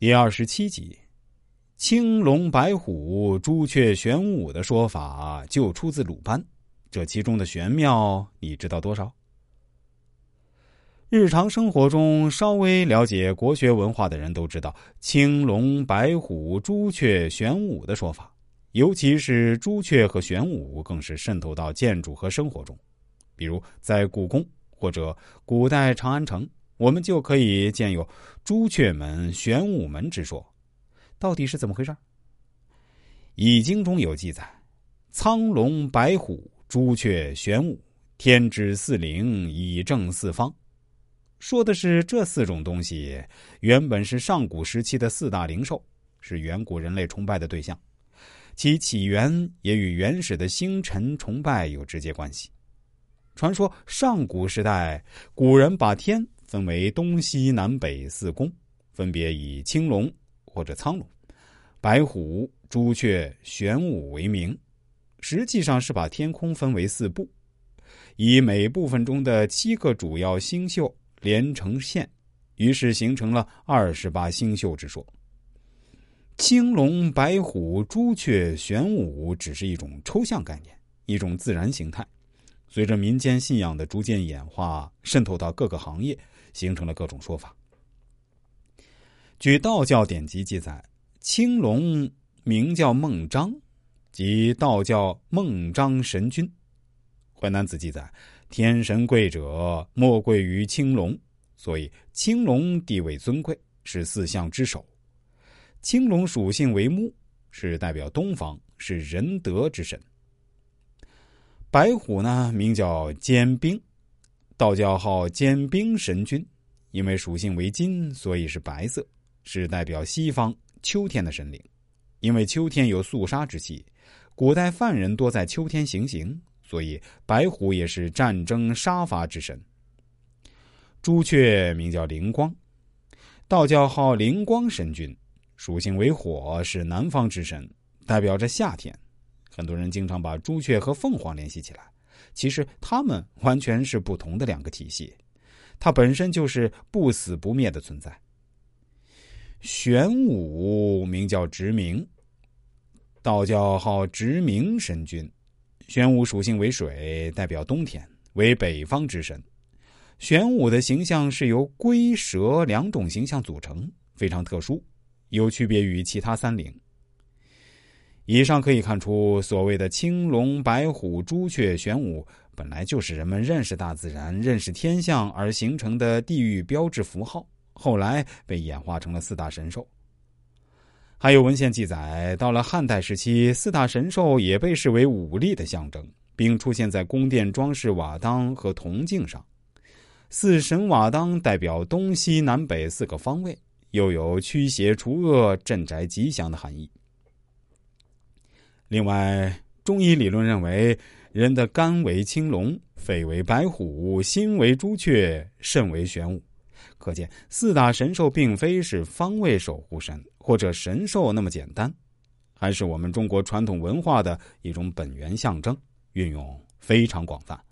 第二十七集，青龙、白虎、朱雀、玄武的说法就出自鲁班，这其中的玄妙，你知道多少？日常生活中稍微了解国学文化的人都知道，青龙、白虎、朱雀、玄武的说法，尤其是朱雀和玄武，更是渗透到建筑和生活中。比如在故宫或者古代长安城。我们就可以见有朱雀门、玄武门之说，到底是怎么回事？《易经》中有记载：苍龙、白虎、朱雀、玄武，天之四灵，以正四方。说的是这四种东西原本是上古时期的四大灵兽，是远古人类崇拜的对象，其起源也与原始的星辰崇拜有直接关系。传说上古时代，古人把天。分为东西南北四宫，分别以青龙或者苍龙、白虎、朱雀、玄武为名。实际上是把天空分为四部，以每部分中的七个主要星宿连成线，于是形成了二十八星宿之说。青龙、白虎、朱雀、玄武只是一种抽象概念，一种自然形态。随着民间信仰的逐渐演化，渗透到各个行业。形成了各种说法。据道教典籍记载，青龙名叫孟章，即道教孟章神君。淮南子记载，天神贵者莫贵于青龙，所以青龙地位尊贵，是四象之首。青龙属性为木，是代表东方，是仁德之神。白虎呢，名叫坚冰。道教号坚冰神君，因为属性为金，所以是白色，是代表西方秋天的神灵。因为秋天有肃杀之气，古代犯人多在秋天行刑，所以白虎也是战争杀伐之神。朱雀名叫灵光，道教号灵光神君，属性为火，是南方之神，代表着夏天。很多人经常把朱雀和凤凰联系起来。其实他们完全是不同的两个体系，它本身就是不死不灭的存在。玄武名叫直明，道教号直明神君。玄武属性为水，代表冬天，为北方之神。玄武的形象是由龟蛇两种形象组成，非常特殊，有区别于其他三灵。以上可以看出，所谓的青龙、白虎、朱雀、玄武，本来就是人们认识大自然、认识天象而形成的地域标志符号，后来被演化成了四大神兽。还有文献记载，到了汉代时期，四大神兽也被视为武力的象征，并出现在宫殿装饰瓦当和铜镜上。四神瓦当代表东西南北四个方位，又有驱邪除恶、镇宅吉祥的含义。另外，中医理论认为，人的肝为青龙，肺为白虎，心为朱雀，肾为玄武。可见，四大神兽并非是方位守护神或者神兽那么简单，还是我们中国传统文化的一种本源象征，运用非常广泛。